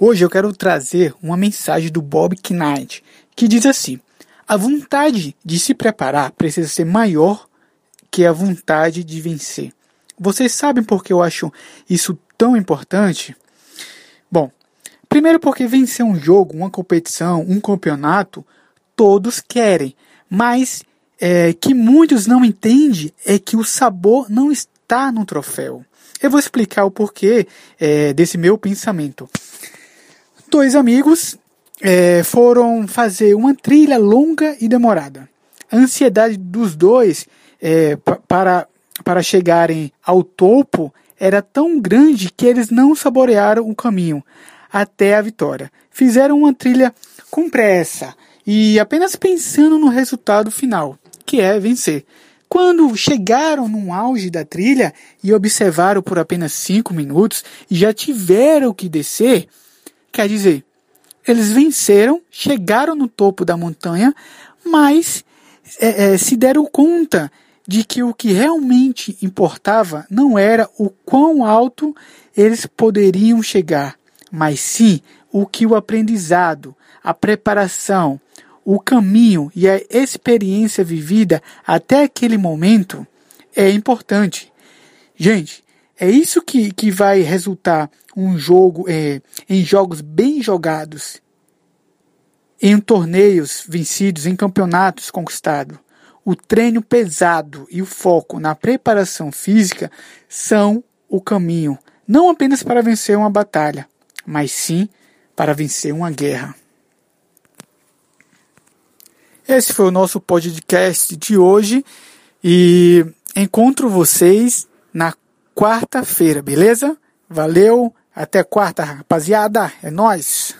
Hoje eu quero trazer uma mensagem do Bob Knight que diz assim: a vontade de se preparar precisa ser maior que a vontade de vencer. Vocês sabem por que eu acho isso tão importante? Bom, primeiro porque vencer um jogo, uma competição, um campeonato, todos querem, mas é, que muitos não entendem é que o sabor não está no troféu. Eu vou explicar o porquê é, desse meu pensamento dois amigos é, foram fazer uma trilha longa e demorada. A ansiedade dos dois é, para, para chegarem ao topo era tão grande que eles não saborearam o caminho até a vitória. Fizeram uma trilha com pressa e apenas pensando no resultado final, que é vencer. Quando chegaram no auge da trilha e observaram por apenas cinco minutos e já tiveram que descer, Quer dizer, eles venceram, chegaram no topo da montanha, mas é, é, se deram conta de que o que realmente importava não era o quão alto eles poderiam chegar, mas sim o que o aprendizado, a preparação, o caminho e a experiência vivida até aquele momento é importante. Gente, é isso que, que vai resultar um jogo é, em jogos bem jogados, em torneios vencidos, em campeonatos conquistados. O treino pesado e o foco na preparação física são o caminho, não apenas para vencer uma batalha, mas sim para vencer uma guerra. Esse foi o nosso podcast de hoje e encontro vocês na quarta-feira, beleza? Valeu, até quarta, rapaziada. É nós.